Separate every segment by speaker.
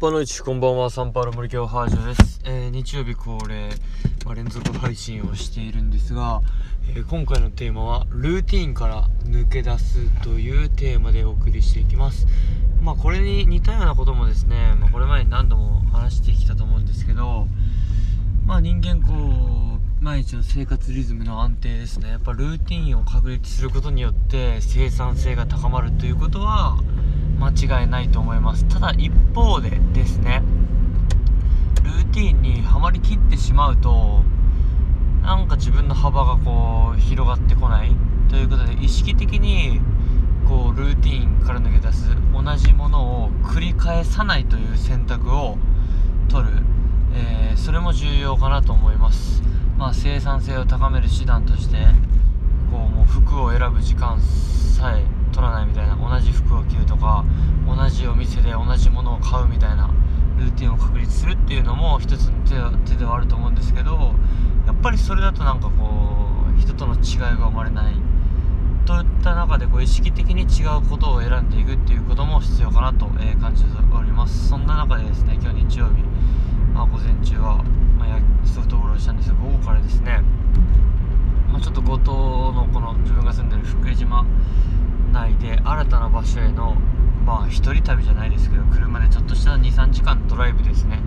Speaker 1: パの市こんばんはサンパウロ森京ハージョです、えー、日曜日恒例、まあ、連続配信をしているんですが、えー、今回のテーマはルーティンから抜け出すというテーマでお送りしていきます。まあこれに似たようなこともですね、まあ、これまで何度も話してきたと思うんですけどまあ人間こう毎日の生活リズムの安定ですね。やっぱルーティンを確立することによって生産性が高まるということは間違いないと思います。ただ一方でですねルーティンにはまりきってしまうとなんか自分の幅がこう広がってこない。ということで意識的にこうルーティンから抜け出す同じものを繰り返さないという選択を取る、えー、それも重要かなと思います。まあ生産性を高める手段としてこうもう服を選ぶ時間さえ取らないみたいな同じ服を着るとか同じお店で同じものを買うみたいなルーティンを確立するっていうのも一つの手ではあると思うんですけどやっぱりそれだとなんかこう人との違いが生まれないといった中でこう意識的に違うことを選んでいくっていうことも必要かなと、え感じております。そんな中でですね今日日曜日、まあ、午前中は、まあ、ソフトボールをしたんですが午後からですね、まあ、ちょっと五島のこの自分が住んでる福江島内で新たな場所へのまあ一人旅じゃないですけど車でちょっとした23時間ドライブですね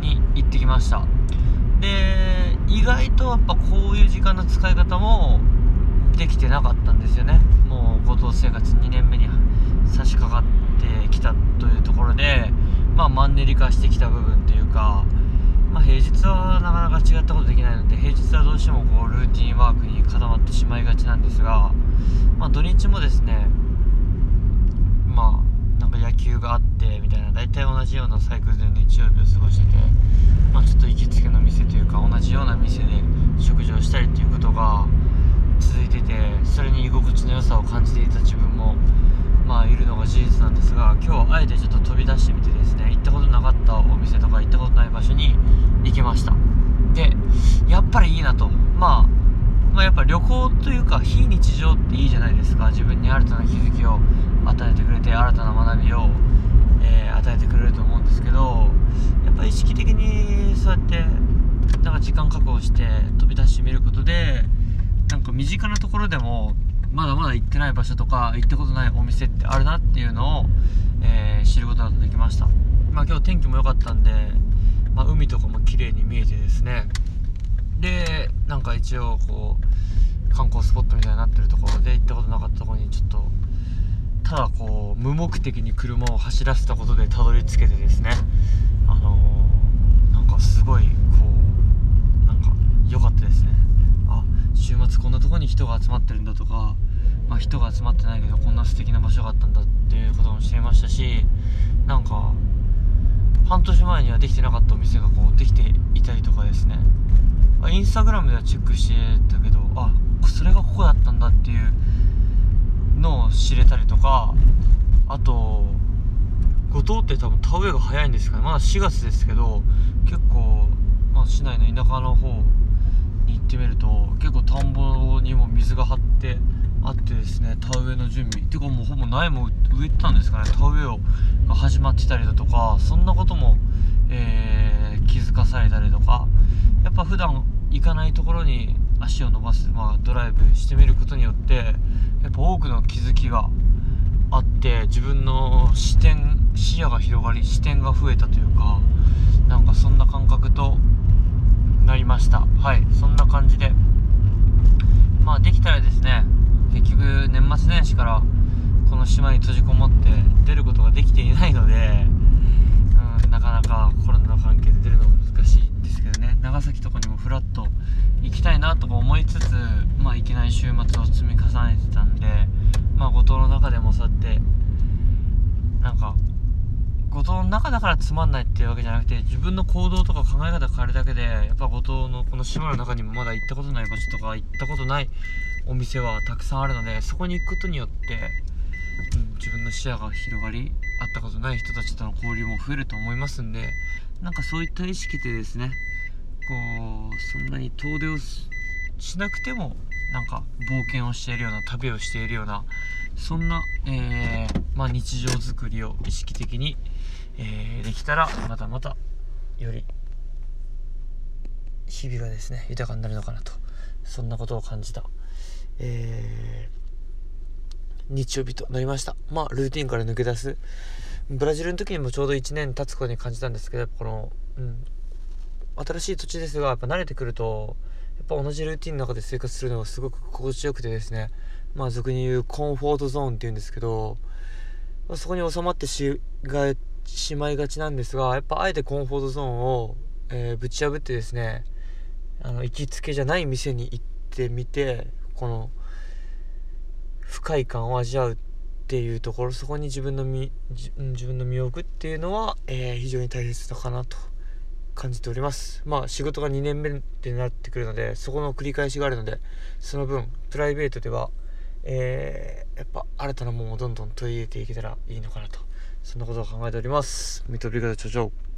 Speaker 1: に行ってきました。で意外とやっぱこういう時間の使い方もできてなかったんですよね。もう合同生活2年目に差し掛かってきたというところでまあマンネリ化してきた部分というかまあ、平日はなかなか違ったことできないので平日はどうしてもこうルーティンワークに固まってしまいがちなんですが、まあ、土日もですねまあなんか野球があってみたいな大体同じようなサイクルで日曜日を過ごしてて、まあ、ちょっと行きつけの店というか同じような店で食事をしたりっていうことが続いててそれに居心地の良さを感じていた自分もまあいるのが事実なんですが今日はあえてちょっと飛び出してみてですね行ったことなかったお店とか行ったことない場所に行きました。でやっぱりいいなと、まあ、まあやっぱ旅行というか非日常っていいじゃないですか自分に新たな気づきを与えてくれて新たな学びを、えー、与えてくれると思うんですけどやっぱ意識的にそうやってなんして飛び出してみることでなんか身近なところでもまだまだ行ってない場所とか行ったことないお店ってあるなっていうのを、えー、知ることができました。まあ今日天気も良かったんで、まあ、海とかも綺麗に見えてですね。でなんか一応こう観光スポットみたいになってるところで行ったことなかったところにちょっとただこう無目的に車を走らせたことでたどり着けてですねあのー、なんかすごいこうなんか良かったですね週末こんなとこに人が集まってるんだとか、まあ、人が集まってないけどこんな素敵な場所があったんだっていうことも知りましたしなんか半年前にはできてなかったお店がこうできていたりとかですね。インスタグラムではチェックしてたけどあそれがここだったんだっていうのを知れたりとかあと五島って多分田植えが早いんですかね。まだ4月ですけど結構、まあ、市内の田舎の方に行ってみると結構田んぼにも水が張ってあってですね田植えの準備。っていうかもうほぼ苗も植えてたんですかね。田植えをが始まってたりだとかそんなことも、えー、気づかされたりとか。やっぱ普段行かないところに足を伸ばす、まあ、ドライブしてみることによってやっぱ多くの気づきがあって自分の視点視野が広がり視点が増えたというかなんかそんな感覚となりました。はいそんな感じで。まあできたらですね末年始からこの島に閉じこもって出ることができていないので、うん、なかなかコロナの関係で出るの難しいんですけどね。長崎とかにもフラッと行きたいなとか思いつつまあいけない週末を積み重ねてたんでまあ五島の中でもそうやってなんか五島の中だからつまんないっていうわけじゃなくて自分の行動とか考え方変えるだけでやっぱ五島のこの島の中にもまだ行ったことない場所とか行ったことないお店はたくさんあるのでそこに行くことによって、うん、自分の視野が広がり会ったことない人たちとの交流も増えると思いますんでなんかそういった意識でですねこうそんなに遠出をしなくてもなんか冒険をしているような旅をしているようなそんな、えーまあ、日常作りを意識的に、えーできたらまたまたより日々がですね豊かになるのかなとそんなことを感じた、えー日曜日となりました。まあルーティンから抜け出す。ブラジルの時にもちょうど1年経つ頃に感じたんですけどこの、うん、新しい土地ですがやっぱ慣れてくるとやっぱ同じルーティンの中で生活するのがすごく心地よくてですね。まあ俗に言うコンフォートゾーンっていうんですけどそこに収まってしがしまいがちなんですがやっぱあえてコンフォートゾーンを、えーぶち破ってですねあの行きつけじゃない店に行ってみてこの不快感を味わうっていうところそこに自分の身自分の身を置くっていうのは、えー非常に大切だかなと感じております。まあ仕事が2年目ってなってくるのでそこの繰り返しがあるのでその分プライベートではえーやっぱ新たなものをどんどん取り入れていけたらいいのかなとそんなことを考えております。見飛び方頂上